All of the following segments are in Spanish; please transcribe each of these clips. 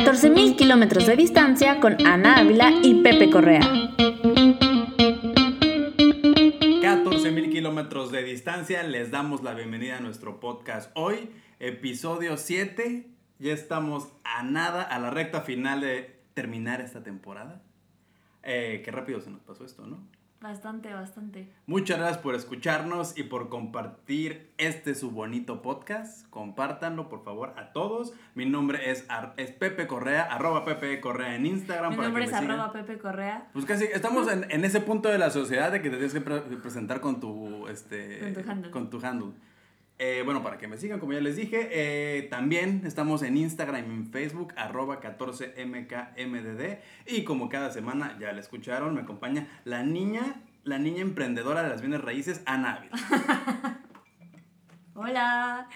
14.000 kilómetros de distancia con Ana Ávila y Pepe Correa. 14.000 kilómetros de distancia, les damos la bienvenida a nuestro podcast hoy, episodio 7. Ya estamos a nada, a la recta final de terminar esta temporada. Eh, qué rápido se nos pasó esto, ¿no? Bastante, bastante. Muchas gracias por escucharnos y por compartir este su bonito podcast. Compártanlo, por favor, a todos. Mi nombre es, Ar- es Pepe Correa, arroba Pepe Correa en Instagram. Mi para nombre que es arroba Pepe Correa. Pues casi, estamos en, en ese punto de la sociedad de que te tienes que pre- presentar con tu, este, Con tu handle. con tu handle. Eh, bueno, para que me sigan, como ya les dije, eh, también estamos en Instagram y en Facebook, arroba 14mkmdd. Y como cada semana, ya la escucharon, me acompaña la niña, la niña emprendedora de las bienes raíces, Ana. Hola.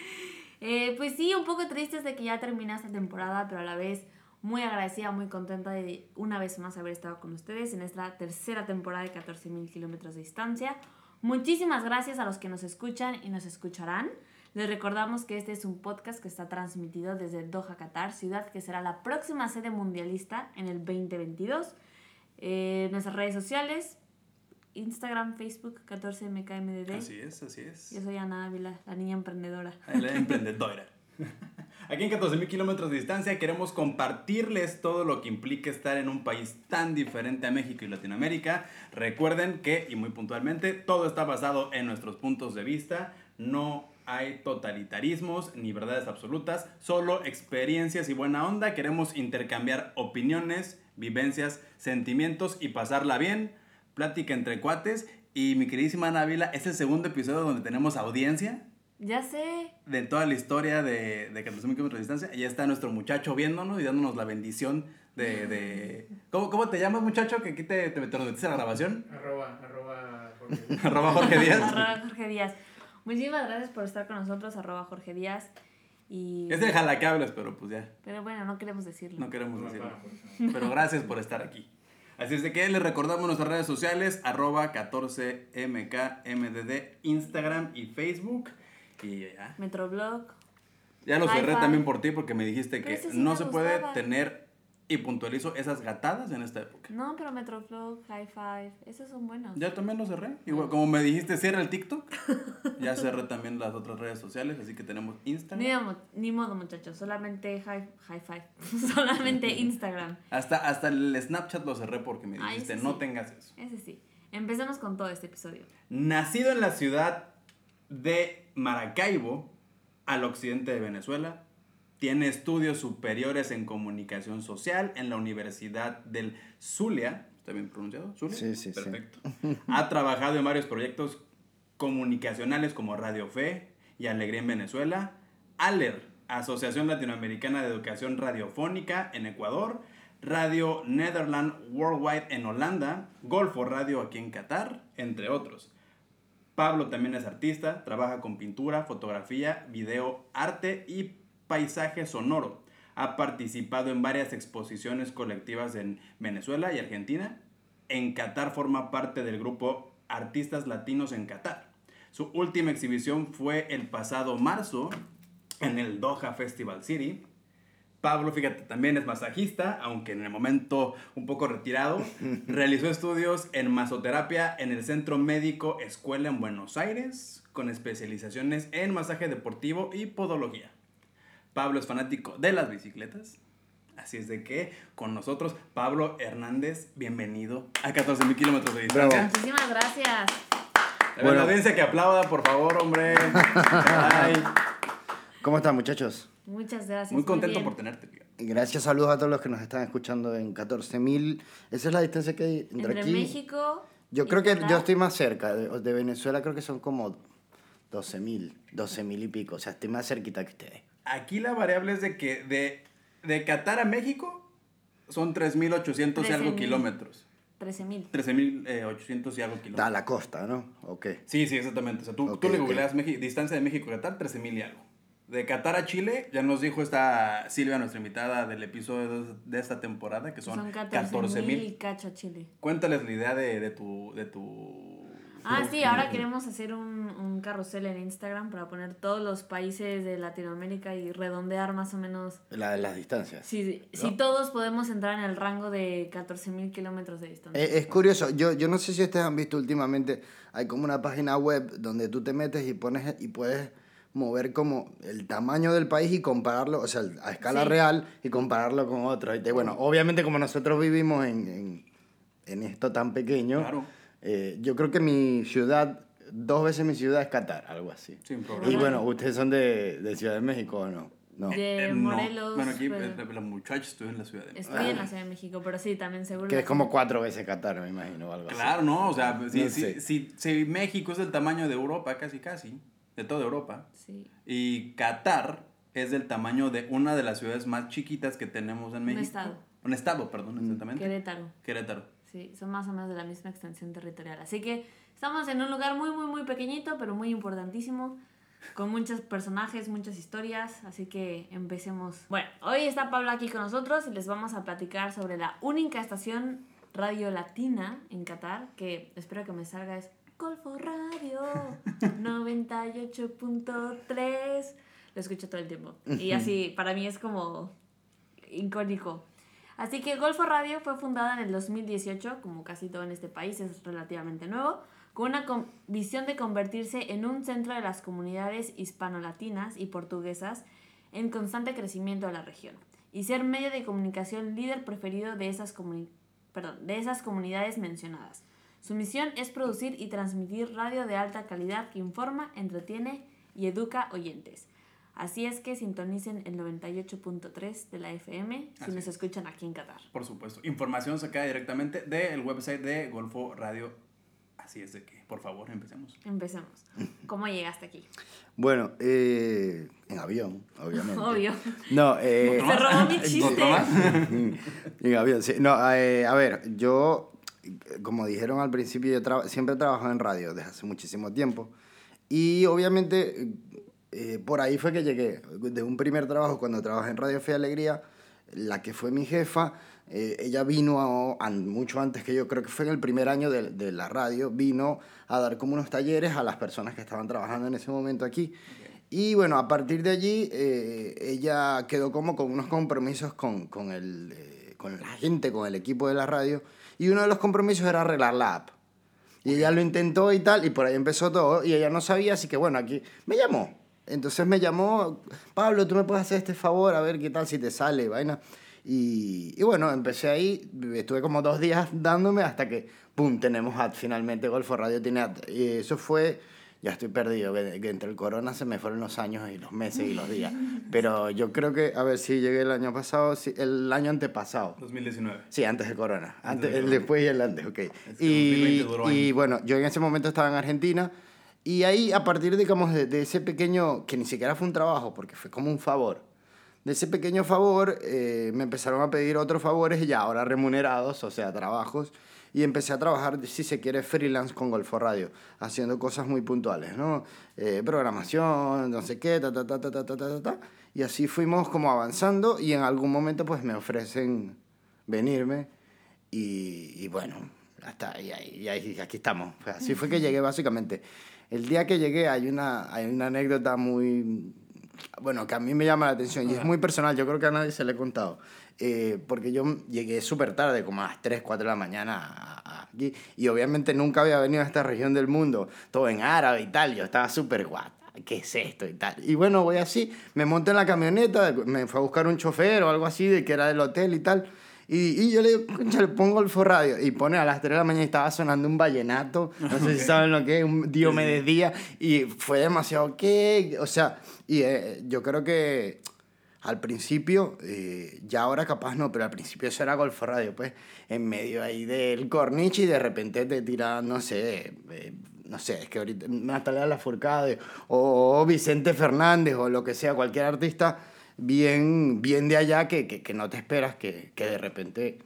Eh, pues sí, un poco triste de que ya termina esta temporada, pero a la vez muy agradecida, muy contenta de una vez más haber estado con ustedes en esta tercera temporada de 14.000 kilómetros de distancia. Muchísimas gracias a los que nos escuchan y nos escucharán. Les recordamos que este es un podcast que está transmitido desde Doha, Qatar, ciudad que será la próxima sede mundialista en el 2022. Eh, nuestras redes sociales, Instagram, Facebook, 14MKMDD. Así es, así es. Yo soy Ana Ávila, la niña emprendedora. La emprendedora. Aquí en 14.000 kilómetros de distancia queremos compartirles todo lo que implica estar en un país tan diferente a México y Latinoamérica. Recuerden que, y muy puntualmente, todo está basado en nuestros puntos de vista. No hay totalitarismos ni verdades absolutas, solo experiencias y buena onda. Queremos intercambiar opiniones, vivencias, sentimientos y pasarla bien. Plática entre cuates. Y mi queridísima Ana Ávila, es el segundo episodio donde tenemos audiencia Ya sé. de toda la historia de, de 14 kilómetros de distancia. Y ya está nuestro muchacho viéndonos y dándonos la bendición de... de... ¿Cómo, ¿Cómo te llamas, muchacho? Que aquí te, te, te nos metiste a la grabación. Arroba, arroba, Jorge. Arroba Jorge Díaz. Arroba Jorge Díaz. Muchísimas gracias por estar con nosotros, arroba Jorge Díaz. Y... Es el jalacables, pero pues ya, Pero bueno, no queremos decirlo. no queremos No, decirlo. Pero gracias por estar aquí. Así es de que les recordamos nuestras redes sociales, arroba 14mkmdd, Instagram y Facebook. Y ya. Metroblog. Ya lo cerré también por ti porque me dijiste Pero que sí no se puede tener, y puntualizo, esas gatadas en esta época. No, pero Metroblog, High Five, esos son buenos. Ya también lo cerré. Igual, como me dijiste, cierra el TikTok. Ya cerré también las otras redes sociales, así que tenemos Instagram. Ni, ni modo, muchachos, solamente High, high Five. solamente Instagram. Hasta, hasta el Snapchat lo cerré porque me Ay, dijiste, no sí. tengas eso. Ese sí. Empecemos con todo este episodio. Nacido en la ciudad de Maracaibo, al occidente de Venezuela, tiene estudios superiores en comunicación social en la Universidad del Zulia. ¿Está bien pronunciado? ¿Zulia? Sí, sí, sí. Perfecto. Ha trabajado en varios proyectos comunicacionales como Radio Fe y Alegría en Venezuela, ALER, Asociación Latinoamericana de Educación Radiofónica en Ecuador, Radio Netherland Worldwide en Holanda, Golfo Radio aquí en Qatar, entre otros. Pablo también es artista, trabaja con pintura, fotografía, video, arte y paisaje sonoro. Ha participado en varias exposiciones colectivas en Venezuela y Argentina. En Qatar forma parte del grupo Artistas Latinos en Qatar. Su última exhibición fue el pasado marzo en el Doha Festival City. Pablo, fíjate, también es masajista, aunque en el momento un poco retirado. Realizó estudios en masoterapia en el Centro Médico Escuela en Buenos Aires, con especializaciones en masaje deportivo y podología. Pablo es fanático de las bicicletas. Así es de que con nosotros, Pablo Hernández, bienvenido a 14.000 kilómetros de distancia. Bravo. Muchísimas gracias. La Bueno. audiencia que aplauda, por favor, hombre. Ay, ¿Cómo están, muchachos? Muchas gracias. muy contento por tenerte. fíjate. Gracias, saludos a todos los que nos están escuchando en 14.000. Esa es la distancia que hay entre, Entre aquí. México. yo y creo que yo estoy más cerca. De, de Venezuela creo que son como 12.000, 12.000 y pico. O sea, estoy más cerquita que ustedes. Aquí la variable es de que de, de Qatar a México son 3.800 y algo 13,000. kilómetros. 13.000. 13.800 y algo Da kilómetros. la costa, ¿no? Ok. Sí, sí, exactamente. O sea, tú, tú le Meji- distancia de México a Qatar, 13.000 y algo. De Qatar a Chile, ya nos dijo esta Silvia, nuestra invitada del episodio de- esta temporada, que son, Son 14.000. 14.000 y cacho a Chile. Cuéntales la idea de, de tu, de tu Ah, sí, ahora queremos hacer un, un carrusel en Instagram para poner todos los países de Latinoamérica y redondear más o menos. La, las distancias. Si, si todos podemos entrar en el rango de 14.000 kilómetros de distancia. Eh, es curioso, yo, yo no sé si ustedes han visto últimamente, hay como una página web donde tú te metes y pones y puedes mover como el tamaño del país y compararlo, o sea, a escala Sí. real y compararlo con otros. Y bueno, obviamente como nosotros vivimos en, en, en esto tan pequeño, Claro. eh, yo creo que mi ciudad, dos veces mi ciudad es Qatar, algo así. Sin problema. Y bueno, ¿ustedes son de, de Ciudad de México o no? No. de Eh, no. Morelos. Bueno, aquí pero- eh, los muchachos estuvieron en la ciudad de México. Estoy en la Ciudad de México, pero sí, también seguro. Que es como cuatro veces Qatar, me imagino, o algo así. Claro, no, o sea, si, No si, si, si México es del tamaño de Europa, casi casi, de toda Europa, Sí. y Qatar es del tamaño de una de las ciudades más chiquitas que tenemos en México. estado. Un estado, perdón, exactamente. Querétaro. Querétaro. Sí, son más o menos de la misma extensión territorial. Así que estamos en un lugar muy, muy, muy pequeñito, pero muy importantísimo, con muchos personajes, muchas historias. Así que empecemos. Bueno, hoy está Pablo aquí con nosotros y les vamos a platicar sobre la única estación radio latina en Qatar, que espero que me salga es Golfo Radio 98.3. Lo escucho todo el tiempo. Y así, para mí es como icónico. Así que Golfo Radio fue fundada en el 2018, como casi todo en este país, es relativamente nuevo, con una con- visión de convertirse en un centro de las comunidades hispano-latinas y portuguesas en constante crecimiento de la región y ser medio de comunicación líder preferido de esas, perdón, de esas comunidades mencionadas. Su misión es producir y transmitir radio de alta calidad que informa, entretiene y educa oyentes. Así es que sintonicen el 98.3 de la FM si Así nos es. escuchan aquí en Qatar. Por supuesto. Información sacada directamente del website de Golfo Radio. Así es de que, por favor, empecemos. Empecemos. ¿Cómo llegaste aquí? Bueno, eh, en avión, obviamente. Obvio. No, eh, Se robó mi chiste. En avión, sí. No, eh, a ver, yo, como dijeron al principio, yo traba- siempre he trabajado en radio desde hace muchísimo tiempo. Y obviamente, eh, por ahí fue que llegué. De un primer trabajo, cuando trabajé en Radio Fe y Alegría, la que fue mi jefa, eh, ella vino a- an- mucho antes que yo, creo que fue en el primer año de, de la radio, vino a dar como unos talleres a las personas que estaban trabajando en ese momento aquí. Y bueno, a partir de allí, eh, ella quedó como con unos compromisos con, con, el, eh, con la gente, con el equipo de la radio. Y uno de los compromisos era arreglar la app. Y ella lo intentó y tal, y por ahí empezó todo. Y ella no sabía, así que bueno, aquí me llamó. Entonces me llamó, Pablo, tú me puedes hacer este favor, a ver qué tal si te sale, vaina. Y, y bueno, empecé ahí, estuve como dos días dándome hasta que, ¡pum!, tenemos ad, finalmente Golfo Radio tiene ad. Y eso fue, ya estoy perdido, que, que entre el corona se me fueron los años y los meses y los días. Pero yo creo que, a ver si llegué el año pasado, sí, el año antepasado. 2019. Sí, antes de Corona. Antes, de el Corona. después y el antes, ok. que Y, 2020 duró y bueno, yo en ese momento estaba en Argentina y ahí a partir, digamos, de, de ese pequeño, que ni siquiera fue un trabajo, porque fue como un favor, de ese pequeño favor eh, me empezaron a pedir otros favores y ya ahora remunerados, o sea, trabajos. Y empecé a trabajar, si se quiere, freelance con Golfo Radio, haciendo cosas muy puntuales, ¿no? Eh, programación, no sé qué, ta, ta, ta, ta, ta, ta, ta, ta. Y así fuimos como avanzando y en algún momento pues me ofrecen venirme y, y bueno, hasta ahí, y ahí- aquí estamos. Pues así fue que llegué básicamente. El día que llegué hay una, hay una anécdota muy, bueno, que a mí me llama la atención y es muy personal, yo creo que a nadie se le he contado. Eh, porque yo llegué súper tarde, como a las 3, 4 de la mañana aquí, y obviamente nunca había venido a esta región del mundo, todo en árabe y tal, yo estaba súper guata. ¿Qué es esto y tal? Y bueno, voy así, me monto en la camioneta, me fue a buscar un chofer o algo así, de que era del hotel y tal. Y, y yo le digo, "Concha, le pongo el radio. Y pone a las 3 de la mañana y estaba sonando un vallenato. No sé si saben lo que es, un Dios me desdía. Y fue demasiado, ¿qué? O sea, y eh, yo creo que al principio, eh, ya ahora capaz no, pero al principio eso era Golfo Radio, pues, en medio ahí del corniche y de repente te tira, no sé, eh, no sé, es que ahorita Natalia Lafourcade o, o Vicente Fernández o lo que sea, cualquier artista bien, bien de allá que, que, que no te esperas que, que de repente...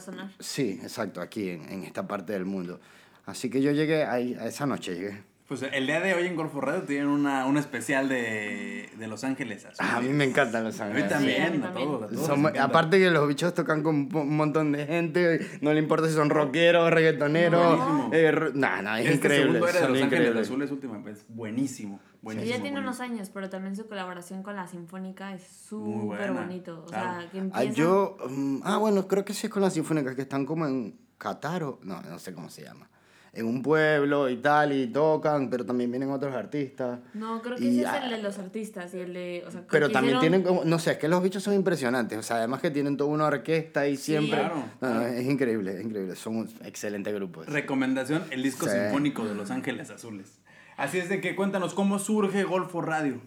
Sonar. Sí, exacto, aquí en, en esta parte del mundo. Así que yo llegué ahí, a esa noche llegué. Pues el día de hoy en Golfo Radio tienen una, un especial de, de Los Ángeles Azules. Ah, a mí me encantan los A mí ángeles. Sí, a mí también, a todos, a aparte que los bichos tocan con un montón de gente, no le importa si son rockeros, reggaetoneros. No. Eh, nah, nah, es este increíble. segundo era de son Los Ángeles increíbles. Azules última vez. Buenísimo. Y buenísimo ya tiene unos años, pero también su colaboración con la Sinfónica es súper bonito. O claro. sea, que Ah, empieza... yo, mm, ah, bueno, creo que sí es con las sinfónicas que están como en Qatar o, no, no sé cómo se llama. En un pueblo y tal, y tocan, pero también vienen otros artistas. No, creo que Y, ese es el de los artistas y el de... O sea, Pero también hicieron- tienen como, no sé, es que los bichos son impresionantes. O sea, además que tienen toda una orquesta y siempre. claro, No, no, claro. es increíble, es increíble. Son un excelente grupo. Recomendación, el disco Sí. sinfónico de Los Ángeles Azules. Así es de que cuéntanos cómo surge Golfo Radio.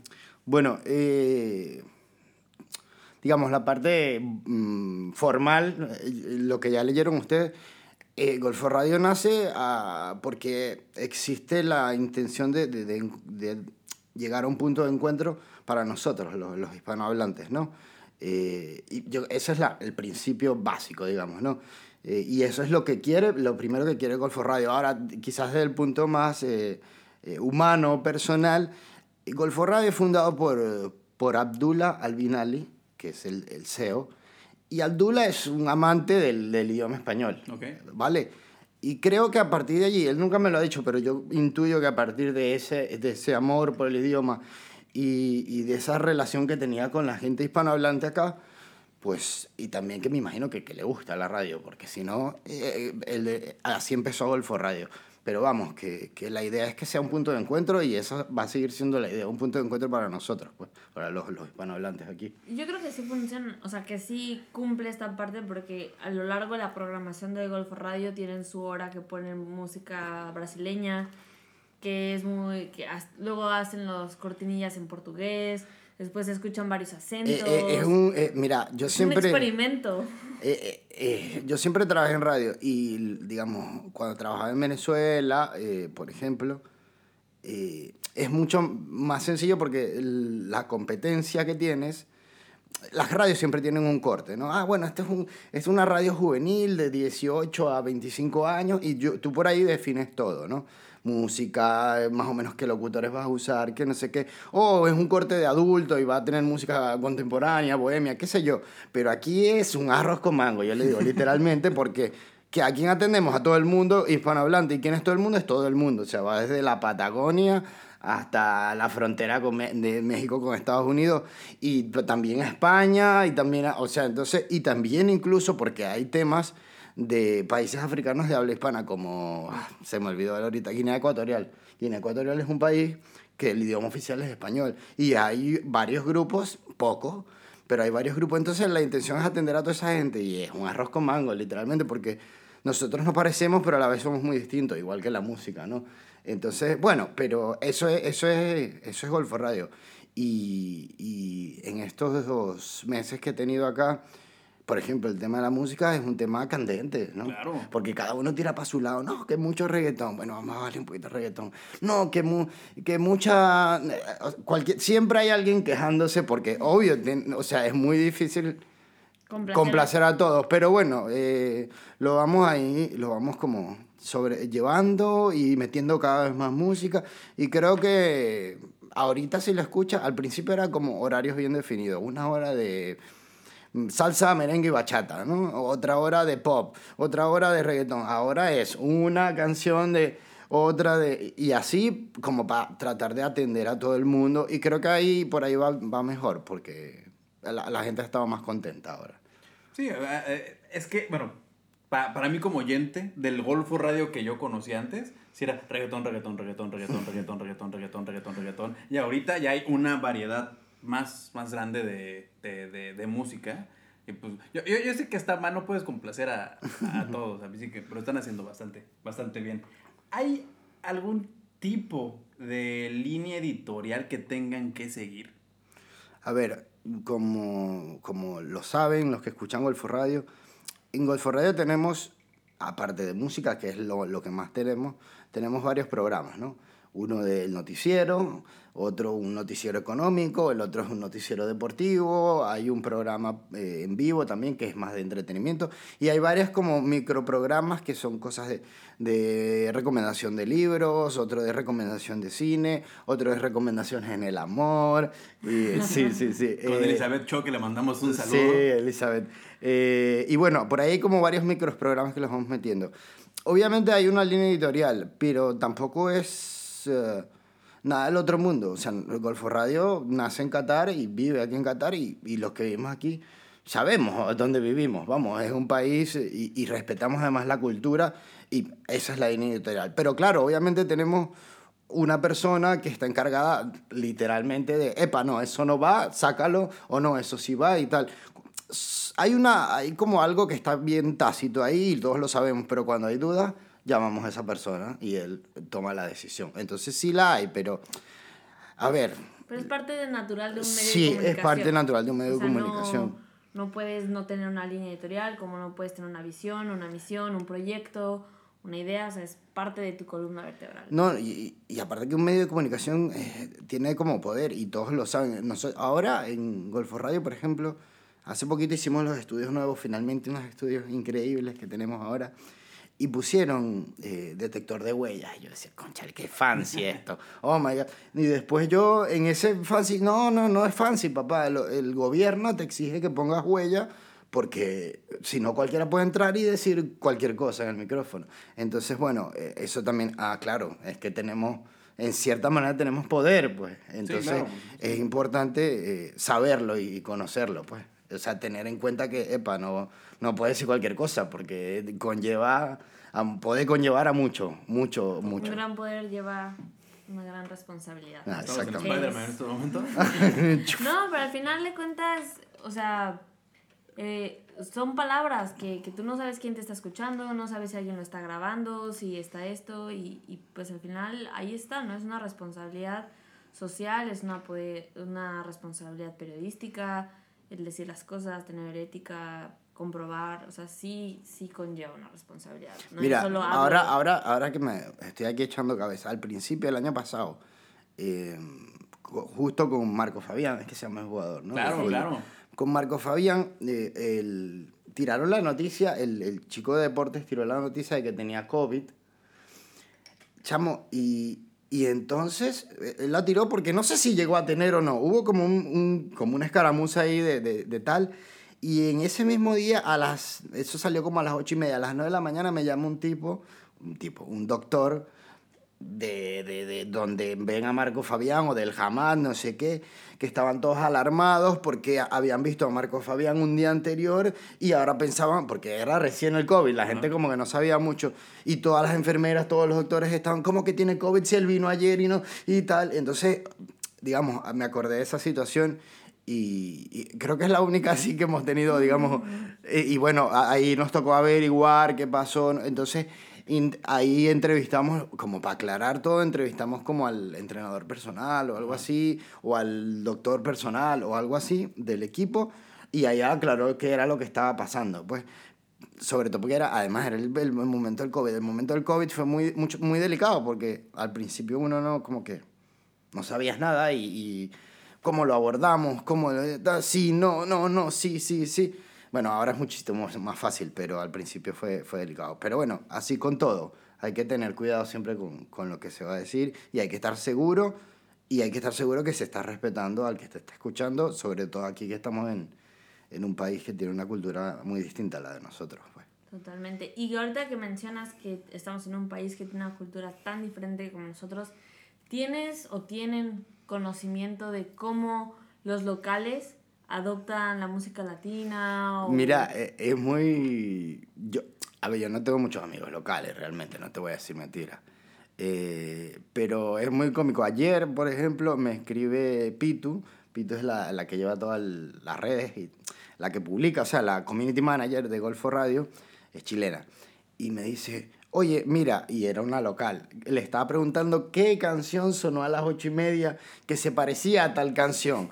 Bueno, eh, digamos, la parte mm, formal, eh, lo que ya leyeron ustedes, eh, Golfo Radio nace ah, porque existe la intención de, llegar a un punto de encuentro para nosotros, los, los hispanohablantes, ¿no? Eh, y yo, ese es el principio básico, digamos, ¿no? Eh, y eso es lo que quiere, lo primero que quiere Golfo Radio. Ahora, quizás desde el punto más eh, humano, personal, Golfo Radio es fundado por, por Abdullah Albinali, que es el CEO, y Abdullah es un amante del, del idioma español. Ok. ¿Vale? Y creo que a partir de allí, él nunca me lo ha dicho, pero yo intuyo que a partir de ese, de ese amor por el idioma y, y de esa relación que tenía con la gente hispanohablante acá, pues, y también que me imagino que, que le gusta la radio, porque si no, eh, el de- así empezó Golfo Radio. Pero vamos, que, que la idea es que sea un punto de encuentro y esa va a seguir siendo la idea, un punto de encuentro para nosotros, pues, para los, los hispanohablantes aquí. Yo creo que sí funciona, o sea, que sí cumple esta parte porque a lo largo de la programación de Golfo Radio tienen su hora que ponen música brasileña, que es muy... que luego hacen los cortinillas en portugués, después escuchan varios acentos. Eh, eh, es un, eh, mira, yo Es un siempre... experimento. Yo siempre trabajé en radio y, digamos, cuando trabajaba en Venezuela, eh, por ejemplo, es mucho más sencillo porque el- la competencia que tienes, las radios siempre tienen un corte, ¿no? Ah, bueno, este es, un, es una radio juvenil de 18 a 25 años y yo, tú por ahí defines todo, ¿no? Música, más o menos qué locutores vas a usar, qué no sé qué. O es un corte de adulto y va a tener música contemporánea, bohemia, qué sé yo. Pero aquí es un arroz con mango, yo le digo literalmente, porque que a quién atendemos a todo el mundo hispanohablante. ¿Y quién es todo el mundo? Es todo el mundo. O sea, va desde la Patagonia hasta la frontera de México con Estados Unidos y también a España y también, o sea, entonces, y también incluso porque hay temas de países africanos de habla hispana como, ah, se me olvidó ahorita, Guinea Ecuatorial. Guinea Ecuatorial es un país que el idioma oficial es español y hay varios grupos, pocos, pero hay varios grupos, entonces la intención es atender a toda esa gente y es un arroz con mango, literalmente, porque nosotros nos parecemos, pero a la vez somos muy distintos, igual que la música, ¿no? Entonces, bueno, pero eso es, eso es, eso es Golfo Radio. Y, y en estos dos meses que he tenido acá, por ejemplo, el tema de la música es un tema candente, ¿no? Claro. Porque cada uno tira para su lado. No, que mucho reggaetón. Bueno, vamos a darle un poquito de reggaetón. No, que, mu- que mucha... eh, Cualquier, siempre hay alguien quejándose porque, obvio, ten- o sea, es muy difícil Complacer. complacer a todos. Pero bueno, eh, lo vamos ahí, lo vamos como sobrellevando y metiendo cada vez más música. Y creo que ahorita si lo escuchas, al principio era como horarios bien definidos. Una hora de salsa, merengue y bachata, ¿no? Otra hora de pop, otra hora de reggaetón. Ahora es una canción de otra de y así como para tratar de atender a todo el mundo y creo que ahí por ahí va, va mejor porque la, la gente estaba más contenta ahora. Sí, eh, eh, es que, bueno, pa- para mí como oyente del Golfo Radio que yo conocí antes, sí era reggaetón, reggaetón, reggaetón, reggaetón, reggaetón, reggaetón, reggaetón, reggaetón, reggaetón. Y ahorita ya hay una variedad más, más grande de, de, de, de música. Y pues, yo, yo, yo sé que está mal, no puedes complacer a, a todos, a mí sí que, pero están haciendo bastante, bastante bien. ¿Hay algún tipo de línea editorial que tengan que seguir? A ver, como, como lo saben los que escuchan Golfo Radio, en Golfo Radio tenemos, aparte de música, que es lo, lo que más tenemos, tenemos varios programas, ¿no? Uno del noticiero, otro un noticiero económico, el otro es un noticiero deportivo, hay un programa eh, en vivo también que es más de entretenimiento y hay varias como microprogramas que son cosas de, de recomendación de libros, otro de recomendación de cine, otro de recomendaciones en el amor. Y, sí, sí, sí. Con eh, Elizabeth Cho, que le mandamos un saludo. Sí, Elizabeth. Eh, y bueno, por ahí hay como varios microprogramas que los vamos metiendo. Obviamente hay una línea editorial, pero tampoco es eh, nada del otro mundo. O sea, el Golfo Radio nace en Qatar y vive aquí en Qatar y, y los que vivimos aquí sabemos dónde vivimos. Vamos, es un país y, y respetamos además la cultura y esa es la línea editorial. Pero claro, obviamente tenemos una persona que está encargada literalmente de, epa, no, eso no va, sácalo, o no, eso sí va y tal. Hay, una, hay como algo que está bien tácito ahí y todos lo sabemos, pero cuando hay dudas, llamamos a esa persona y él toma la decisión. Entonces sí la hay, pero, a ver, Pero es parte de natural de un medio Sí, de es comunicación. parte natural de un medio O de sea, no- comunicación. No, puedes no tener una línea editorial, como no puedes tener una visión, una misión, un proyecto, una idea, o sea, es parte de tu columna vertebral. No, y, y aparte que un medio de comunicación eh, tiene como poder y todos lo saben. Noso- ahora en Golfo Radio, por ejemplo, hace poquito hicimos los estudios nuevos, finalmente unos estudios increíbles que tenemos ahora, y pusieron eh, detector de huellas. Y yo decía, conchale, qué fancy esto. Oh my God. Y después yo en ese fancy, no, no, no es fancy, papá. El, el gobierno te exige que pongas huella porque si no cualquiera puede entrar y decir cualquier cosa en el micrófono. Entonces, bueno, eh, eso también, ah, claro, es que tenemos, en cierta manera tenemos poder, pues. Entonces, claro. es importante eh, saberlo y conocerlo, pues. O sea, tener en cuenta que, epa, no, no puede decir cualquier cosa porque conlleva, a- puede conllevar a mucho, mucho, mucho. Un gran poder lleva una gran responsabilidad. Ah, Exactamente. En estos momentos. No, pero al final de cuentas, o sea, eh, son palabras que, que tú no sabes quién te está escuchando, no sabes si alguien lo está grabando, si está esto, y, y pues al final ahí está, ¿no? Es una responsabilidad social, es una, poe- una responsabilidad periodística, el decir las cosas, tener ética, comprobar, o sea, sí, sí conlleva una responsabilidad. No Mira, solo ahora, ahora, ahora que me estoy aquí echando cabeza, al principio del año pasado, eh, justo con Marco Fabián, es que se llama el jugador, ¿no? Claro, claro. Con Marco Fabián, eh, el- tiraron la noticia, el, el chico de deportes tiró la noticia de que tenía COVID. Chamo, y, y entonces eh, él la tiró porque no sé si llegó a tener o no. Hubo como, un, un- como una escaramuza ahí de, de, de tal. Y en ese mismo día, a las, eso salió como a las ocho y media, a las nueve de la mañana me llama un tipo, un tipo, un doctor de, de, de donde ven a Marco Fabián o del Hamas, no sé qué, que estaban todos alarmados porque habían visto a Marco Fabián un día anterior y ahora pensaban, porque era recién el COVID, la gente como que no sabía mucho y todas las enfermeras, todos los doctores estaban como que tiene COVID si él vino ayer y no y tal. Entonces, digamos, me acordé de esa situación y, y creo que es la única así que hemos tenido, digamos, eh, y bueno, ahí nos tocó averiguar qué pasó, entonces in- ahí entrevistamos, como para aclarar todo, entrevistamos como al entrenador personal o algo así, o al doctor personal o algo así del equipo, y ahí aclaró qué era lo que estaba pasando, pues. Sobre todo porque era, además era el, el momento del COVID, el momento del COVID fue muy, mucho, muy delicado porque al principio uno no, como que no sabías nada y, y cómo lo abordamos, cómo, sí, no, no, no, sí, sí, sí. Bueno, ahora es muchísimo más fácil, pero al principio fue, fue delicado. Pero bueno, así con todo, hay que tener cuidado siempre con, con lo que se va a decir y hay que estar seguro y hay que estar seguro que se está respetando al que te está escuchando, sobre todo aquí que estamos en, en un país que tiene una cultura muy distinta a la de nosotros. Pues. Totalmente. Y ahorita que mencionas que estamos en un país que tiene una cultura tan diferente como nosotros, ¿tienes o tienen conocimiento de cómo los locales adoptan la música latina? O... Mira, eh, es muy... Yo, a ver, yo no tengo muchos amigos locales realmente, no te voy a decir mentira. Eh, pero es muy cómico. Ayer, por ejemplo, me escribe Pitu. Pitu es la, la que lleva todas las redes y la que publica, o sea, la community manager de Golfo Radio, es chilena. Y me dice, oye, mira, y era una local. Le estaba preguntando qué canción sonó a las ocho y media que se parecía a tal canción.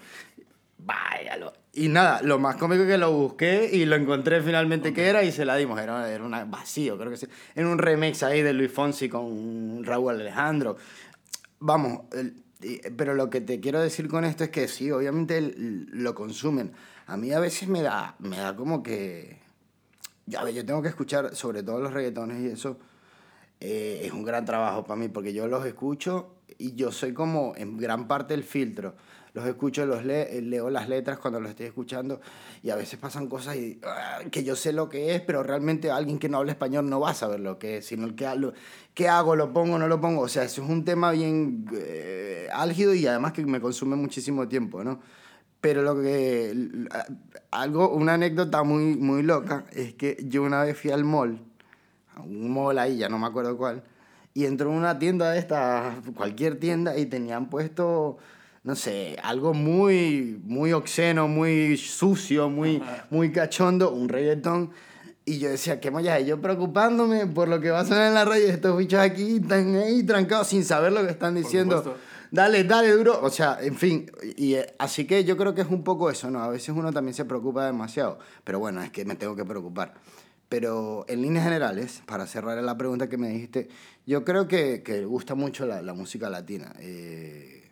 Váyalo. Y nada, lo más cómico es que lo busqué y lo encontré finalmente que era y se la dimos. Era, era una vacío, creo que sí. Era un remix ahí de Luis Fonsi con Raúl Alejandro. vamos, el- pero lo que te quiero decir con esto es que sí, obviamente el- lo consumen. A mí a veces me da, me da como que... Ya ver, yo tengo que escuchar, sobre todo los reggaetones y eso, eh, es un gran trabajo para mí, porque yo los escucho y yo soy como en gran parte el filtro. Los escucho, los le- leo las letras cuando los estoy escuchando y a veces pasan cosas y, ah, que yo sé lo que es, pero realmente alguien que no habla español no va a saber lo que es, sino el que lo, qué hago, lo pongo, no lo pongo. O sea, eso es un tema bien eh, álgido y además que me consume muchísimo tiempo, ¿no? Pero lo que. Algo, una anécdota muy, muy loca es que yo una vez fui al mall, a un mall ahí, ya no me acuerdo cuál, y entró en una tienda de esta, cualquier tienda, y tenían puesto, no sé, algo muy, muy obsceno, muy sucio, muy, muy cachondo, un reggaetón. Y yo decía, qué molla, yo preocupándome por lo que va a sonar en la radio, estos bichos aquí están ahí trancados sin saber lo que están diciendo. Dale, dale duro. O sea, en fin. Y, eh, así que yo creo que es un poco eso, ¿no? A veces uno también se preocupa demasiado. Pero bueno, es que me tengo que preocupar. Pero en líneas generales, para cerrar la pregunta que me dijiste, yo creo que, que gusta mucho la, la música latina. Eh,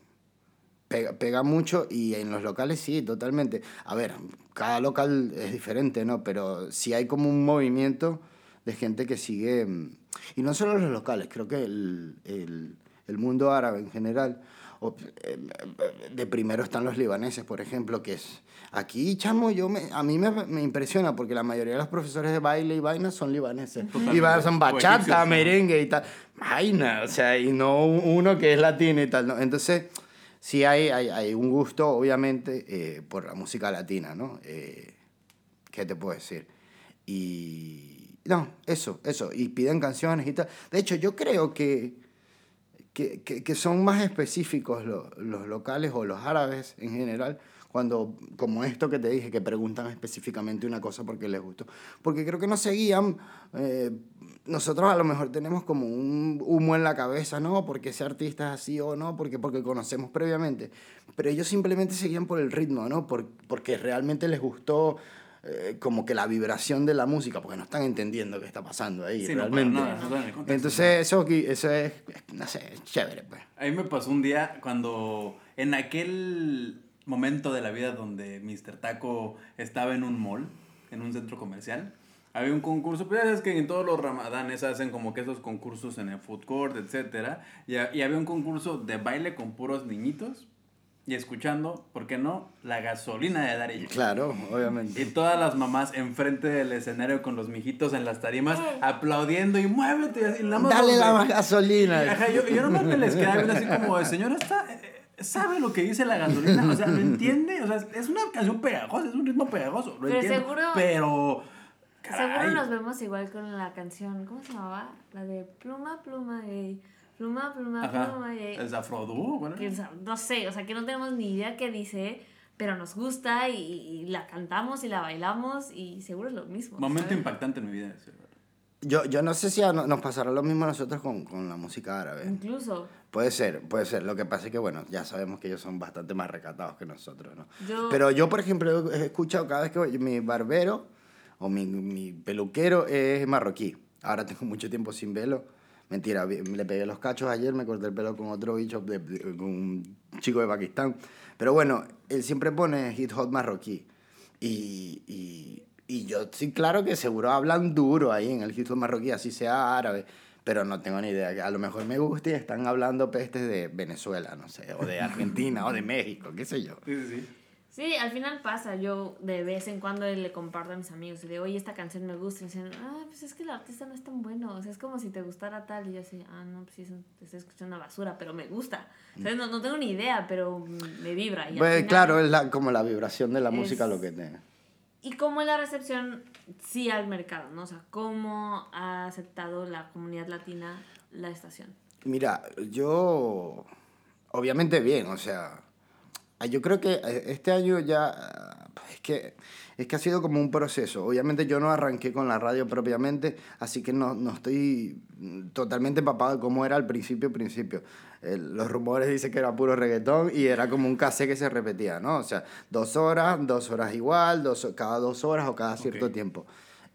pega, pega mucho y en los locales sí, totalmente. A ver, cada local es diferente, ¿no? Pero sí hay como un movimiento de gente que sigue... mm, Y no solo los locales, creo que el, el, el mundo árabe en general. Eh, de primero están los libaneses, por ejemplo, que es... Aquí, chamo, yo me, a mí me, me impresiona porque la mayoría de los profesores de baile y vaina son libaneses. Y son bachata, merengue y tal. Vaina, o sea, y no uno que es latino y tal. ¿no? Entonces, sí hay, hay, hay un gusto, obviamente, eh, por la música latina, ¿no? Eh, ¿Qué te puedo decir? Y... No, eso, eso. Y piden canciones y tal. De hecho, yo creo que, que, que, que son más específicos lo- los locales o los árabes en general cuando, como esto que te dije, que preguntan específicamente una cosa porque les gustó. Porque creo que no seguían, eh, nosotros a lo mejor tenemos como un humo en la cabeza, ¿no? Porque ese artista es así o no, porque, porque conocemos previamente. Pero ellos simplemente seguían por el ritmo, ¿no? Por, porque realmente les gustó eh, como que la vibración de la música, porque no están entendiendo qué está pasando ahí Sí, no, realmente. nada, no en el contexto. Entonces eso, aquí- eso es, no sé, es chévere, pues. A mí me pasó un día cuando en aquel momento de la vida donde Mr. Taco estaba en un mall, en un centro comercial, había un concurso, pues ya sabes que en todos los ramadanes hacen como que esos concursos en el food court, etc. Y, y había un concurso de baile con puros niñitos y escuchando, ¿por qué no? La gasolina de Daddy Yankee. Claro, obviamente. Y todas las mamás enfrente del escenario con los mijitos en las tarimas aplaudiendo y muévete. y así, nada más Dale la más gasolina. Ajá, yo, yo nomás me les quedaba viendo así como, de, señora, está, eh, ¿sabe lo que dice la gasolina? O sea, ¿lo entiende? O sea, es una canción pegajosa, es un ritmo pegajoso, lo Pero entiendo. seguro- Pero, caray. Seguro nos vemos igual con la canción, ¿cómo se llamaba? La de Pluma, Pluma, ey. Pluma, Pluma, Ajá, Pluma, ey. el Zafrodú, bueno. Que, no sé, o sea, que no tenemos ni idea qué dice, pero nos gusta y, y la cantamos y la bailamos y seguro es lo mismo. Momento ¿sabes? impactante en mi vida. ¿verdad? Yo, yo no sé si a no- nos pasará lo mismo a nosotros con, con la música árabe. Incluso, Puede ser, puede ser. Lo que pasa es que, bueno, ya sabemos que ellos son bastante más recatados que nosotros, ¿no? yo... Pero yo, por ejemplo, he escuchado cada vez que voy- mi barbero o mi, mi peluquero es marroquí. Ahora tengo mucho tiempo sin velo. Mentira, le pegué los cachos ayer, me corté el pelo con otro bicho, de- de- con un chico de Pakistán. Pero bueno, él siempre pone hip hop marroquí. Y, y, y yo sí, claro que seguro hablan duro ahí en el hip hop marroquí, así sea árabe. Pero no tengo ni idea. A lo mejor me gusta y están hablando pestes de Venezuela, no sé, o de Argentina, o de México, qué sé yo. Sí, sí, sí. Al final pasa. Yo de vez en cuando le comparto a mis amigos y de, oye, esta canción me gusta. Y dicen, ah, pues es que el artista no es tan bueno. O sea, es como si te gustara tal. Y yo así, ah, no, pues sí, es un- te estoy escuchando una basura, pero me gusta. O sea, no, no tengo ni idea, pero me vibra. Y Pues final- claro, es la, como la vibración de la Es- música lo que te... ¿Y cómo es la recepción, sí, al mercado? ¿no? O sea, ¿cómo ha aceptado la comunidad latina la estación? Mira, yo... Obviamente bien, o sea... Yo creo que eh, este año ya... ah, Es que, es que ha sido como un proceso. Obviamente yo no arranqué con la radio propiamente, así que no, no estoy totalmente empapado de cómo era al principio, principio. Eh, los rumores dicen que era puro reggaetón y era como un cassette que se repetía, ¿no? O sea, dos horas, dos horas igual, dos, cada dos horas o cada cierto Ok. tiempo.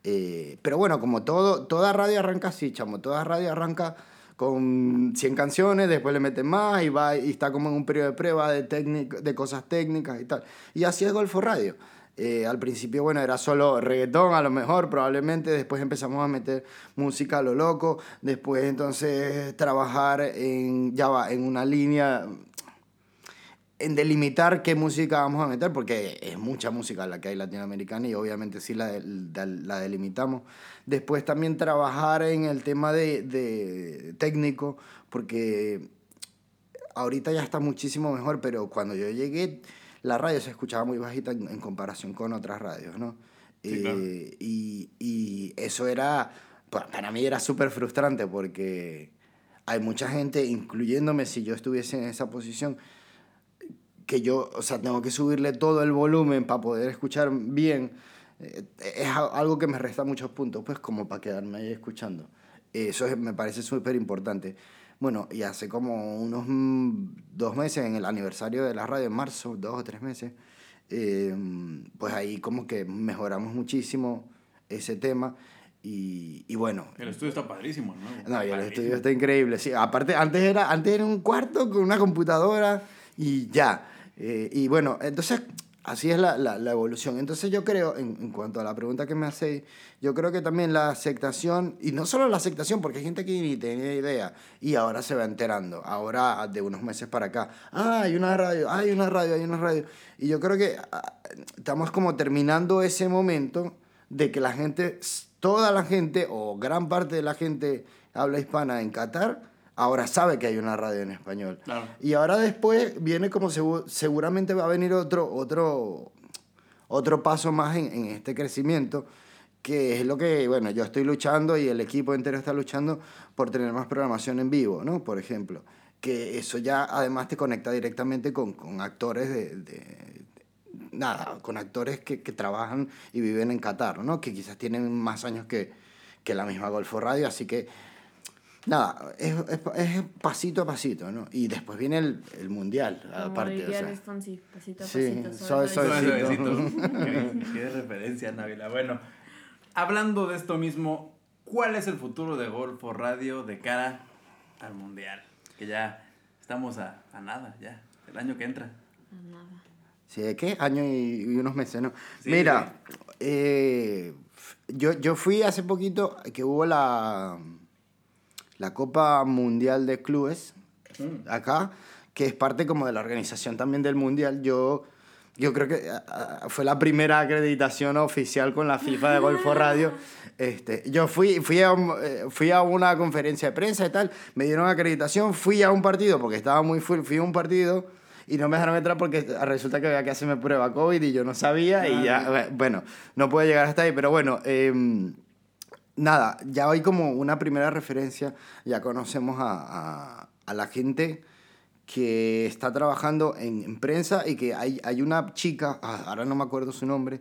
Eh, pero bueno, como todo, toda radio arranca así, chamo, toda radio arranca con 100 canciones, después le meten más y va y está como en un periodo de prueba de, técnic- de cosas técnicas y tal. Y así es Golfo Radio. Eh, al principio, bueno, era solo reggaetón, a lo mejor, probablemente. Después empezamos a meter música a lo loco. Después, entonces, trabajar en, ya va, en una línea, en delimitar qué música vamos a meter, porque es mucha música la que hay latinoamericana y obviamente sí la, la, la delimitamos. Después también trabajar en el tema de, de técnico, porque ahorita ya está muchísimo mejor, pero cuando yo llegué, la radio se escuchaba muy bajita en, en comparación con otras radios, ¿no? Sí, Eh, y, y eso era, pa- para mí era súper frustrante porque hay mucha gente, incluyéndome si yo estuviese en esa posición, que yo, o sea, tengo que subirle todo el volumen para poder escuchar bien. Eh, es algo que me resta muchos puntos, pues como para quedarme ahí escuchando. Eso es- me parece súper importante. Bueno, y hace como unos mm, dos meses, en el aniversario de la radio, en marzo, dos o tres meses, eh, pues ahí como que mejoramos muchísimo ese tema. Y, y bueno, El estudio está padrísimo, ¿no? no, el estudio está increíble. Sí, aparte, antes era, antes era un cuarto con una computadora y ya. Eh, y bueno, entonces, así es la, la, evolución. Entonces, yo creo, en, en cuanto a la pregunta que me hacéis, yo creo que también la aceptación, y no solo la aceptación, porque hay gente que ni tenía idea y ahora se va enterando. Ahora, de unos meses para acá, ah, hay una radio, hay una radio, hay una radio. Y yo creo que ah, estamos como terminando ese momento de que la gente, toda la gente o gran parte de la gente habla hispana en Qatar, ahora sabe que hay una radio en español. Claro. Y ahora después viene como segu- seguramente va a venir otro, otro, otro paso más en, en este crecimiento, que es lo que, bueno, yo estoy luchando y el equipo entero está luchando por tener más programación en vivo, ¿no? Por ejemplo. Que eso ya además te conecta directamente con, con actores de, de- nada, con actores que, que trabajan y viven en Qatar, ¿no? Que quizás tienen más años que, que la misma Golfo Radio, así que nada, es, es, es pasito a pasito, ¿no? Y después viene el, el mundial, Como aparte, o diría sea. Luis Fonsi, pasito a Sí, pasito. suave, suave, Suave, Suavecito. qué, qué referencia, Návila. Bueno, hablando de esto mismo, ¿cuál es el futuro de Golfo Radio de cara al Mundial? Que ya estamos a, a nada, ya, el año que entra. Nada. Sí, ¿de qué? Año y, y unos meses, ¿no? Sí, Mira, eh, yo, yo fui hace poquito que hubo la, la Copa Mundial de Clubes acá, que es parte como de la organización también del Mundial. Yo, yo creo que ah, ah, fue la primera acreditación oficial con la FIFA de Golfo Radio. Este, yo fui, fui, a, eh, fui a una conferencia de prensa y tal, me dieron acreditación, fui a un partido porque estaba muy full, fui a un partido y no me dejaron entrar porque resulta que había que hacerme prueba COVID y yo no sabía y ya, bueno, no pude llegar hasta ahí, pero bueno, em, nada, ya hay como una primera referencia, ya conocemos a, a, la gente que está trabajando en, en prensa y que hay, hay una chica, ah, ahora no me acuerdo su nombre,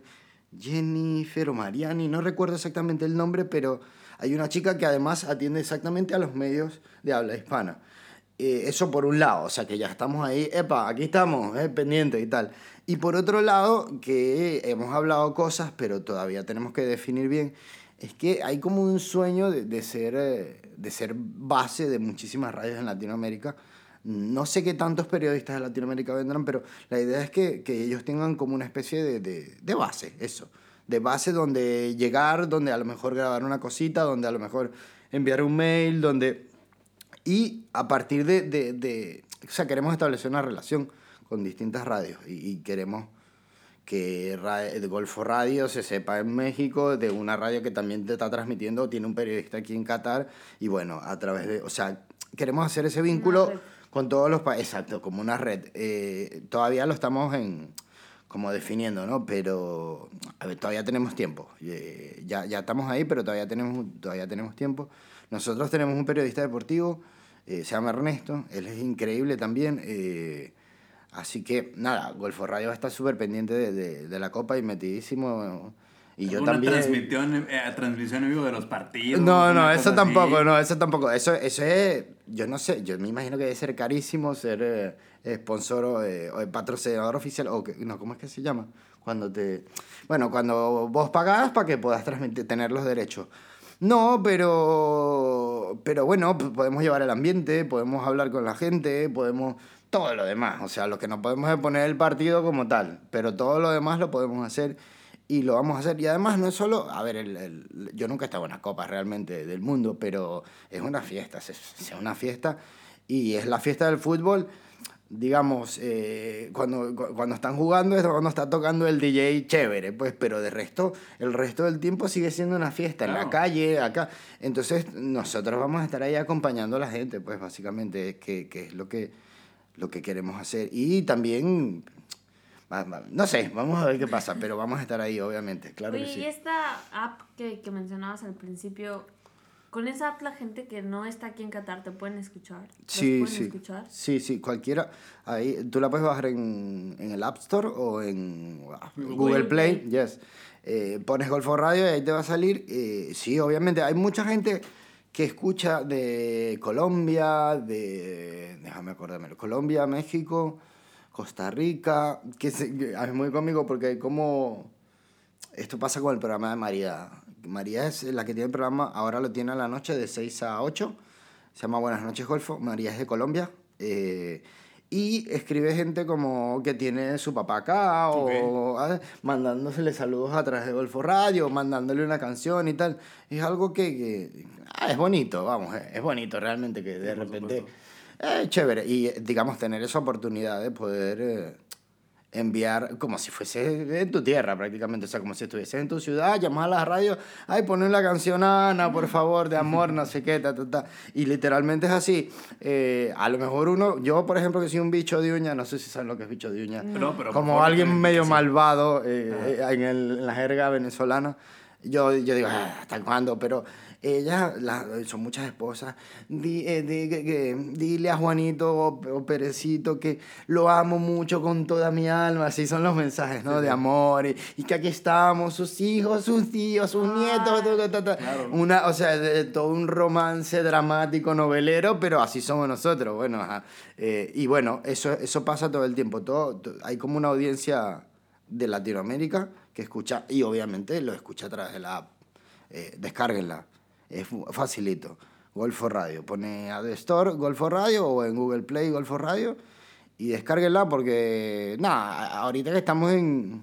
Jennifer o Mariani, no recuerdo exactamente el nombre, pero hay una chica que además atiende exactamente a los medios de habla hispana. Eh, eso por un lado, o sea que ya estamos ahí, epa, aquí estamos, eh, y tal. Y por otro lado, que hemos hablado cosas, pero todavía tenemos que definir bien, es que hay como un sueño de, de ser, eh, de ser base de muchísimas radios en Latinoamérica. No sé qué tantos periodistas de Latinoamérica vendrán, pero la idea es que, que ellos tengan como una especie de, de, de base, eso. De base donde llegar, donde a lo mejor grabar una cosita, donde a lo mejor enviar un mail, donde... Y a partir de, de, O sea, queremos establecer una relación con distintas radios y, y queremos que el Golfo Radio se sepa en México de una radio que también te está transmitiendo, tiene un periodista aquí en Qatar y bueno, a través de... O sea, queremos hacer ese vínculo con todos los países, exacto, como una red. Eh, todavía lo estamos en como definiendo, ¿no? Pero a ver, todavía tenemos tiempo. Eh, ya, ya estamos ahí, pero todavía tenemos, todavía tenemos tiempo. Nosotros tenemos un periodista deportivo, eh, se llama Ernesto, él es increíble también. Así que, nada, Golfo Radio va a estar súper pendiente de, de- de la Copa y metidísimo. Y yo una también. Transmisión, eh, transmisión en vivo de los partidos. No, no, eso así. tampoco, no, eso tampoco. Eso, eso es, yo no sé, yo me imagino que debe ser carísimo ser eh, sponsor o, eh, o patrocinador oficial, o que, no, ¿cómo es que se llama? Cuando te, bueno, cuando vos pagás para que puedas transmitir, tener los derechos. No, pero, pero bueno, podemos llevar el ambiente, podemos hablar con la gente, podemos todo lo demás. O sea, lo que no podemos es poner el partido como tal, pero todo lo demás lo podemos hacer y lo vamos a hacer. Y además no es solo, a ver, el, el- yo nunca he estado en una copa realmente del mundo, pero es una fiesta, es, es una fiesta y es la fiesta del fútbol. Digamos, eh, cuando, cu- cuando están jugando es cuando está tocando el DJ chévere, pues, pero de resto, el resto del tiempo sigue siendo una fiesta en la calle, acá. Entonces, nosotros vamos a estar ahí acompañando a la gente, pues, básicamente, que, que es lo que, lo que queremos hacer. Y también, no sé, vamos a ver qué pasa, pero vamos a estar ahí, obviamente, claro Oye, que sí. y esta app que, que mencionabas al principio, con esa app la gente que no está aquí en Qatar te pueden escuchar. ¿Los Sí, pueden sí. escuchar? Sí, sí, cualquiera. Ahí, tú la puedes bajar en, en el App Store o en Google, Google Play. Play. Yes. Eh, pones Golfo Radio y ahí te va a salir. Eh, sí, obviamente. Hay mucha gente que escucha de Colombia, de. Déjame acordármelo. Colombia, México, Costa Rica. Que es muy cómico porque como. Esto pasa con el programa de María. María es la que tiene el programa, ahora lo tiene a la noche de 6 a 8. Se llama Buenas noches, Golfo. María es de Colombia. eh, y escribe gente como que tiene su papá acá, o ah, mandándosele saludos a través de Golfo Radio, mandándole una canción y tal. Es algo que, que- ah, es bonito, vamos, eh, es bonito realmente que de repente... Es chévere. Y, eh, digamos, tener esa oportunidad de poder eh, enviar, como si fuese en tu tierra prácticamente, o sea, como si estuvieses en tu ciudad, llamas a la radio, ay, ponen la canción Ana, por favor, de amor, no sé qué, ta, ta, ta. Y literalmente es así. Eh, a lo mejor uno, yo, por ejemplo, que soy un bicho de uña, no sé si saben lo que es bicho de uña. Pero, pero, como alguien que- medio malvado eh, en, el- en la jerga venezolana. Yo, yo digo, "Ah, ¿hasta cuándo? Pero ellas, la- son muchas esposas. Di- eh, di- que- dile a Juanito o, o Perecito que lo amo mucho con toda mi alma. Así son los mensajes, ¿no? De amor. Y, y que aquí estamos, sus hijos, sus tíos, sus nietos. ta, ta, ta. Claro. Una, o sea, de- de todo un romance dramático, novelero, pero así somos nosotros. Bueno, ajá. Eh, y bueno, eso, eso pasa todo el tiempo. Todo, to- hay como una audiencia de Latinoamérica que escucha, y obviamente lo escucha a través de la app. Eh, descárguenla, es facilito. Golfo Radio, pone a The Store Golfo Radio o en Google Play Golfo Radio y descárguenla porque, nada, ahorita que estamos en...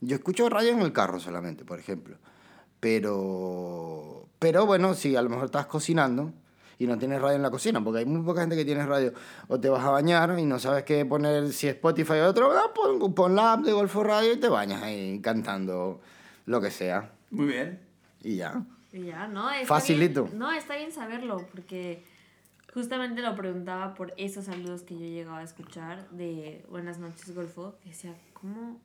Yo escucho radio en el carro solamente, por ejemplo. Pero, pero bueno, si a lo mejor estás cocinando y no tienes radio en la cocina, porque hay muy poca gente que tiene radio, o te vas a bañar y no sabes qué poner, si Spotify o otro, ah, pon, pon la app de Golfo Radio y te bañas ahí cantando lo que sea. Muy bien. Y ya. Ya, ¿no? Está Facilito. bien- no, está bien saberlo, porque justamente lo preguntaba por esos saludos que yo llegaba a escuchar de Buenas noches, Golfo, que decía, ¿cómo?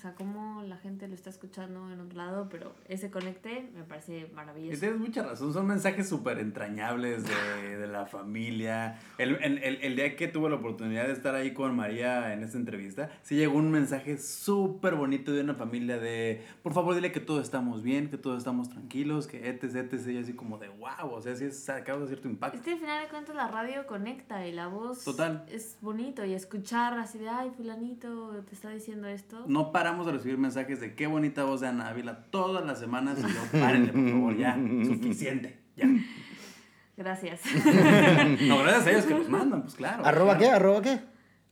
O sea, cómo la gente lo está escuchando en otro lado, pero ese conecte me parece Y maravilloso. tienes mucha razón, son mensajes súper entrañables de, de la familia. El, el, el, el día que tuve la oportunidad de estar ahí con María en esta entrevista, sí llegó un mensaje súper bonito de una familia de, por favor dile que todos estamos bien, que todos estamos tranquilos, que etc, etc, y así como de, wow, o sea, sí es, causa cierto impacto. Es que al final de cuentas la radio conecta y la voz Total. es bonito y escuchar así de, ay, fulanito te está diciendo esto. No paramos de recibir mensajes de qué bonita voz de Ana Ávila todas las semanas y yo, párenle, por favor, ya, suficiente, ya. Gracias. No, gracias a ellos que los mandan, pues claro. ¿Arroba claro. qué? ¿Arroba qué?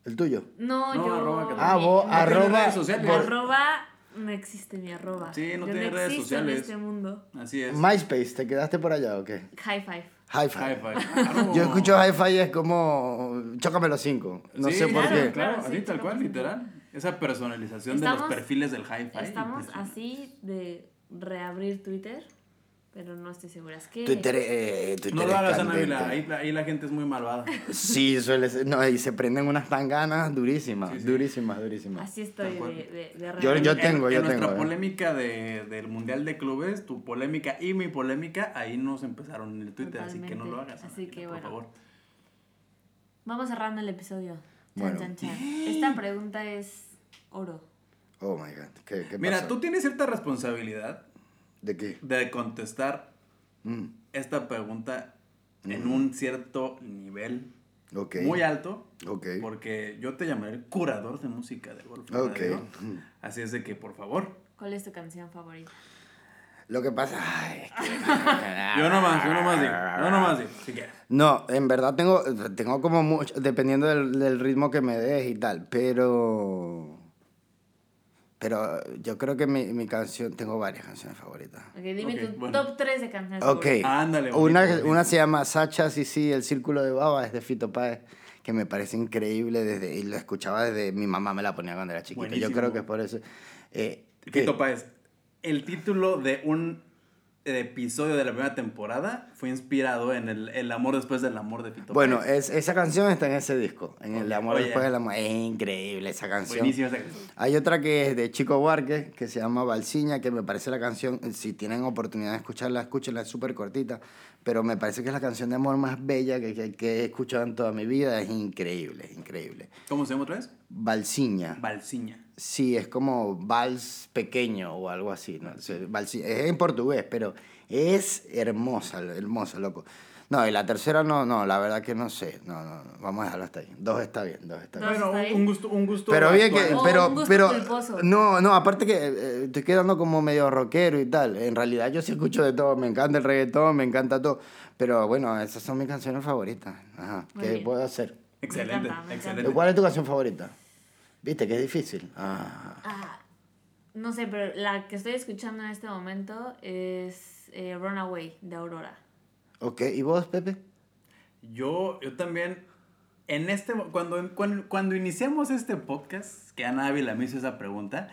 El tuyo. No, No, yo... arroba que- Ah, vos, no- arroba... redes sociales. Arroba no existe mi arroba. Sí, no Yo tiene redes existo sociales. en este mundo. Así es. MySpace, ¿te quedaste por allá o qué? High five. Hi-Fi. Hi-Fi. Claro. Yo escucho Hi-Fi y es como... Chócame los cinco. No Sí, sé por claro, qué. Claro, así sí, tal cual, literal. Esa personalización de los Estamos- perfiles del hi-fi. Estamos impresionante. así de reabrir Twitter, pero no estoy segura. Es que Twitter, eh, Twitter No es lo hagas, Ana. Ahí, ahí la gente es muy malvada. Sí, suele ser. No, y se prenden unas tanganas durísimas, Sí, sí. durísimas, durísimas. así estoy de, de, de Yo- reabrir. yo En- tengo, en, yo nuestra tengo, eh. polémica de, del Mundial de Clubes, tu polémica y mi polémica, ahí nos empezaron en el Twitter, así que no lo Totalmente. hagas. Así que, por bueno. favor. Vamos cerrando el episodio. Chan, Bueno. chan, chan. Esta pregunta es oro. Oh my god. ¿Qué, qué Mira, pasó? tú tienes cierta responsabilidad ¿De qué? de contestar Mm, esta pregunta en un cierto nivel muy alto. Ok. Porque yo te llamaré el curador de música de Golf. Radio. Así es de que, por favor. ¿Cuál es tu canción favorita? Lo que pasa. Ay, es que- Yo nomás, yo nomás digo. Yo nomás digo, si quieres. No, en verdad tengo, tengo como mucho, dependiendo del, del ritmo que me des y tal, pero... Pero yo creo que mi, mi canción, tengo varias canciones favoritas. Ok, dime Ok, tu bueno. top 3 de canciones. Ok. Ándale, Una, bonito, bonito. una se llama Sacha, sí, sí, El Círculo de Baba, es de Fito Páez, que me parece increíble desde, y lo escuchaba desde, mi mamá me la ponía cuando era chiquita. Yo Buenísimo. creo que es por eso. Eh. Fito Páez, el título de un episodio de la primera temporada fue inspirado en el, el amor después del amor de Fito Bueno, es, esa canción está en ese disco, en El Ok, Amor oye. después del amor. Es increíble esa canción. Buenísima esa canción. Hay otra que es de Chico Buarque, que se llama Balsiña, que me parece la canción, si tienen oportunidad de escucharla, escúchenla, es súper cortita, pero me parece que es la canción de amor más bella que, que- que he escuchado en toda mi vida, es increíble, es increíble. ¿Cómo se llama otra vez? Balsiña. Balsiña. Sí, es como vals pequeño o algo así, ¿no? Balsi- Es en portugués, pero es hermosa, hermosa, loco. No, y la tercera no, no, la verdad que no sé. No, no, no, vamos a dejarlo hasta ahí. Dos está bien, dos está bien. Bueno, un, gusto, un gusto. Pero bien que, actual. Oh, pero, un gusto pero, culposo. no, no, aparte que eh, estoy quedando como medio rockero y tal. En realidad yo sí escucho de todo, me encanta el reggaetón, me encanta todo. Pero bueno, esas son mis canciones favoritas. Ajá, Muy ¿qué bien. puedo hacer? Excelente, Me encanta, me excelente. ¿Cuál es tu canción favorita? ¿Viste que es difícil? Ah. Ah, no sé, pero la que estoy escuchando en este momento es eh, Runaway de Aurora. Ok, ¿y vos, Pepe? Yo, yo también, en este, cuando, cuando, cuando iniciamos este podcast, que Ana Ávila me hizo esa pregunta,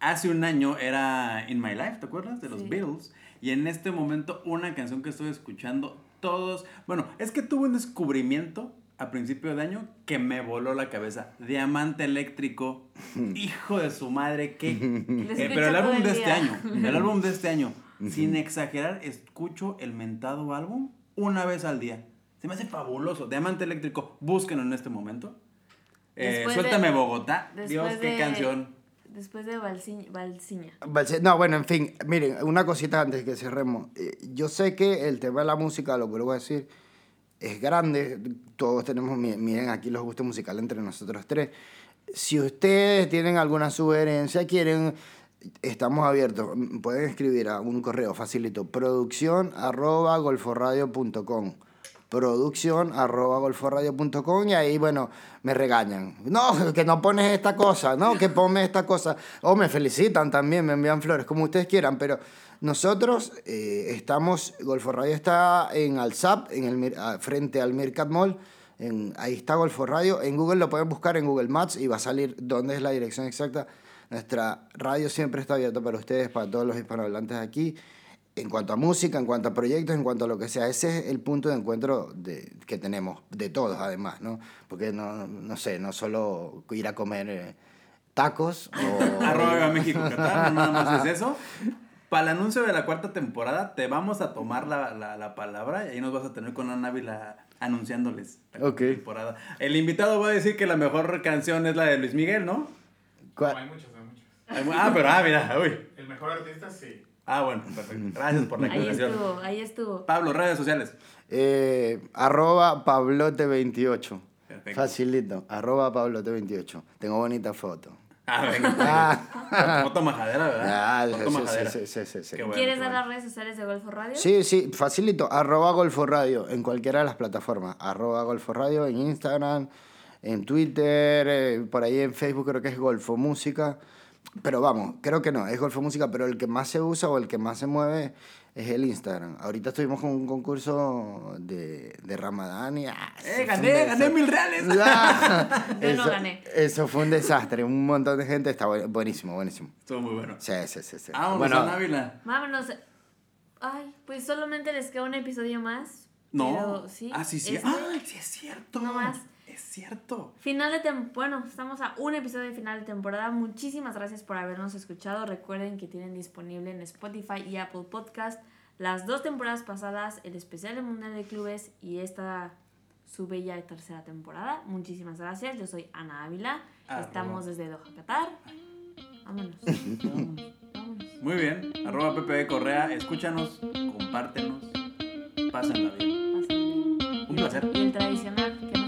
hace un año era In My Life, ¿te acuerdas? De los Sí. Beatles. Y en este momento, una canción que estoy escuchando, todos, bueno, es que tuve un descubrimiento a principio de año que me voló la cabeza. Diamante eléctrico, hijo de su madre, que... Eh, pero el álbum de este año, el álbum de este año, sin exagerar, escucho el mentado álbum una vez al día. Se me hace fabuloso. Diamante Eléctrico, búsquenlo en este momento. Eh, Después de- Suéltame Bogotá. Dios, qué de- canción. Después de Balsiña. Balsiña. Balse- No, bueno, en fin, miren, una cosita antes que cerremos. Eh, Yo sé que el tema de la música, lo que voy a decir, es grande. Todos tenemos, mi- miren aquí los gustos musicales entre nosotros tres. Si ustedes tienen alguna sugerencia, quieren, estamos abiertos. Pueden escribir a un correo facilito, producción arroba golforadio.com producción arroba golforadio.com y ahí, bueno, me regañan. No, que no pones esta cosa, no, que ponme esta cosa. O me felicitan también, me envían flores, como ustedes quieran, pero nosotros eh, estamos, Golfo Radio está en Alzap, en el, ah, frente al Mircat Mall. En, ahí está Golfo Radio. En Google lo pueden buscar en Google Maps y va a salir dónde es la dirección exacta. Nuestra radio siempre está abierta para ustedes, para todos los hispanohablantes aquí. En cuanto a música, en cuanto a proyectos, en cuanto a lo que sea, ese es el punto de encuentro de, que tenemos, de todos además, ¿no? Porque no, no sé, no solo ir a comer eh, tacos o... Arroba México Qatar, no nada más es eso. Para el anuncio de la cuarta temporada, te vamos a tomar la, la, la palabra y ahí nos vas a tener con Ana Ávila anunciándoles la temporada. El invitado va a decir que la mejor canción es la de Luis Miguel, ¿no? ¿Cuál? No, hay muchos, hay muchos. Ah, pero ah, mira, uy. El mejor artista, sí. Ah, bueno, perfecto. Gracias por la Ahí aclaración. estuvo, ahí estuvo. Pablo, redes sociales. Eh, arroba Pablote28. Perfecto. Facilito. Arroba Pablote28. Tengo bonita foto. Ah, venga. Ah. Foto majadera, ¿verdad? Ah, Foto sí, majadera. sí, sí, sí, sí. Qué bueno, ¿Quieres dar bueno. las redes sociales de Golfo Radio? Sí, sí, facilito. Arroba Golfo Radio en cualquiera de las plataformas. Arroba Golfo Radio en Instagram, en Twitter, eh, por ahí en Facebook creo que es Golfo Música. Pero vamos, creo que no, es Golfo Música, pero el que más se usa o el que más se mueve es el Instagram. Ahorita estuvimos con un concurso de, de Ramadán y... ah, ¡Eh, gané, gané mil reales! Ah, Yo no eso, gané. Eso fue un desastre, un montón de gente, está bu- buenísimo, buenísimo. Estuvo muy bueno. Sí, sí, sí. sí. Vámonos Bueno, a Návila. Vámonos. Ay, pues solamente les queda un episodio más. No. pero sí, ah, sí, sí. este- ¡Ay, sí es cierto! No más. Es cierto. Final de temporada. Bueno, estamos a un episodio de final de temporada. Muchísimas gracias por habernos escuchado. Recuerden que tienen disponible en Spotify y Apple Podcast las dos temporadas pasadas, el especial del Mundial de Clubes y esta su bella tercera temporada. Muchísimas gracias. Yo soy Ana Ávila. Arroba. Estamos desde Doha, Qatar. Vámonos. vámonos, vámonos. Muy bien. Arroba PPB Correa. Escúchanos, compártenos. Pásenla bien. Pásenla bien. Un placer. Y el tradicional